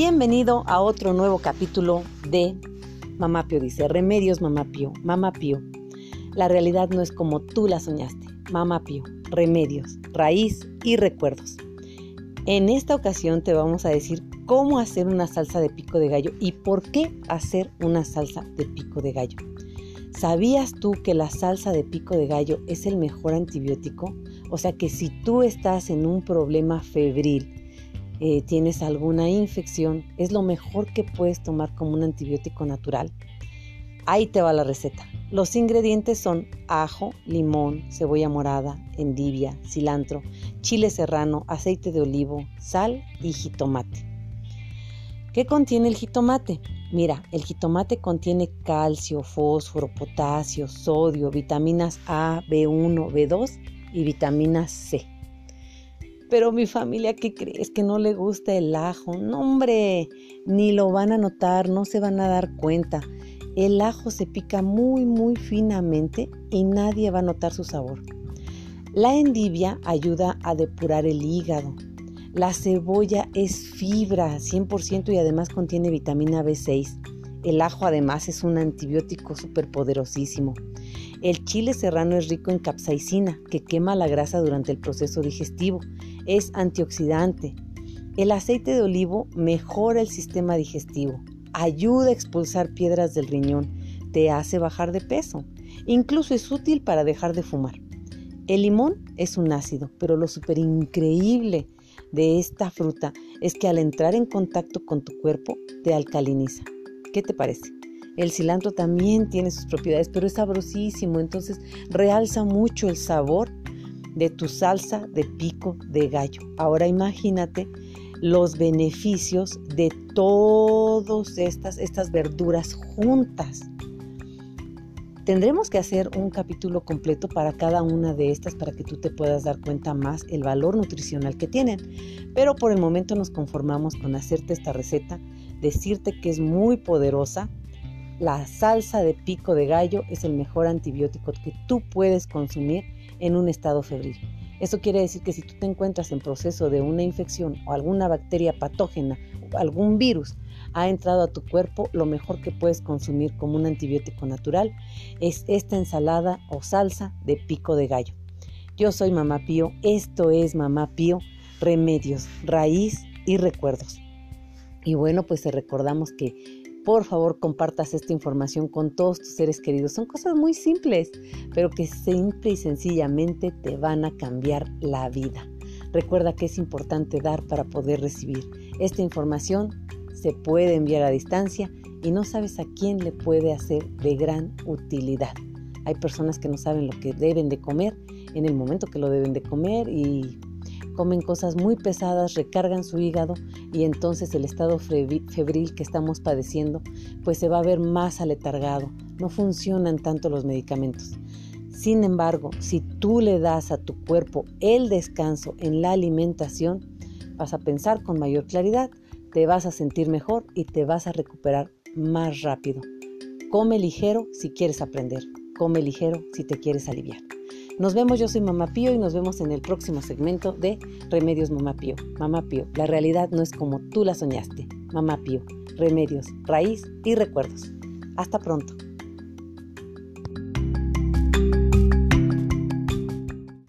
Bienvenido a otro nuevo capítulo de Mamá Pío dice, Remedios Mamá Pío, Mamá Pío. La realidad no es como tú la soñaste. Mamá Pío, remedios, raíz y recuerdos. En esta ocasión te vamos a decir cómo hacer una salsa de pico de gallo y por qué hacer una salsa de pico de gallo. ¿Sabías tú que la salsa de pico de gallo es el mejor antibiótico? O sea que si tú estás en un problema febril, eh, tienes alguna infección, es lo mejor que puedes tomar como un antibiótico natural. Ahí te va la receta. Los ingredientes son ajo, limón, cebolla morada, endivia, cilantro, chile serrano, aceite de olivo, sal y jitomate. ¿Qué contiene el jitomate? Mira, el jitomate contiene calcio, fósforo, potasio, sodio, vitaminas A, B1, B2 y vitamina C. Pero mi familia, ¿qué crees? Que no le gusta el ajo. No, hombre, ni lo van a notar, no se van a dar cuenta. El ajo se pica muy, muy finamente y nadie va a notar su sabor. La endivia ayuda a depurar el hígado. La cebolla es fibra 100% y además contiene vitamina B6. El ajo además es un antibiótico superpoderosísimo. El chile serrano es rico en capsaicina, que quema la grasa durante el proceso digestivo. Es antioxidante. El aceite de olivo mejora el sistema digestivo, ayuda a expulsar piedras del riñón, te hace bajar de peso. Incluso es útil para dejar de fumar. El limón es un ácido, pero lo súper increíble de esta fruta es que al entrar en contacto con tu cuerpo te alcaliniza. ¿Qué te parece? El cilantro también tiene sus propiedades, pero es sabrosísimo, entonces realza mucho el sabor de tu salsa de pico de gallo. Ahora imagínate los beneficios de todas estas, estas verduras juntas. Tendremos que hacer un capítulo completo para cada una de estas para que tú te puedas dar cuenta más el valor nutricional que tienen. Pero por el momento nos conformamos con hacerte esta receta, decirte que es muy poderosa, la salsa de pico de gallo es el mejor antibiótico que tú puedes consumir en un estado febril. Eso quiere decir que si tú te encuentras en proceso de una infección o alguna bacteria patógena o algún virus ha entrado a tu cuerpo, lo mejor que puedes consumir como un antibiótico natural es esta ensalada o salsa de pico de gallo. Yo soy Mamá Pío, esto es Mamá Pío, remedios, raíz y recuerdos. Y bueno, pues te recordamos que por favor compartas esta información con todos tus seres queridos. Son cosas muy simples, pero que simple y sencillamente te van a cambiar la vida. Recuerda que es importante dar para poder recibir. Esta información se puede enviar a distancia y no sabes a quién le puede hacer de gran utilidad. Hay personas que no saben lo que deben de comer en el momento que lo deben de comer y comen cosas muy pesadas, recargan su hígado y entonces el estado febril que estamos padeciendo pues se va a ver más aletargado, no funcionan tanto los medicamentos. Sin embargo, si tú le das a tu cuerpo el descanso en la alimentación, vas a pensar con mayor claridad, te vas a sentir mejor y te vas a recuperar más rápido. Come ligero si quieres aprender, come ligero si te quieres aliviar. Nos vemos, yo soy Mamá Pío y nos vemos en el próximo segmento de Remedios Mamá Pío. Mamá Pío, la realidad no es como tú la soñaste. Mamá Pío, remedios, raíz y recuerdos. Hasta pronto.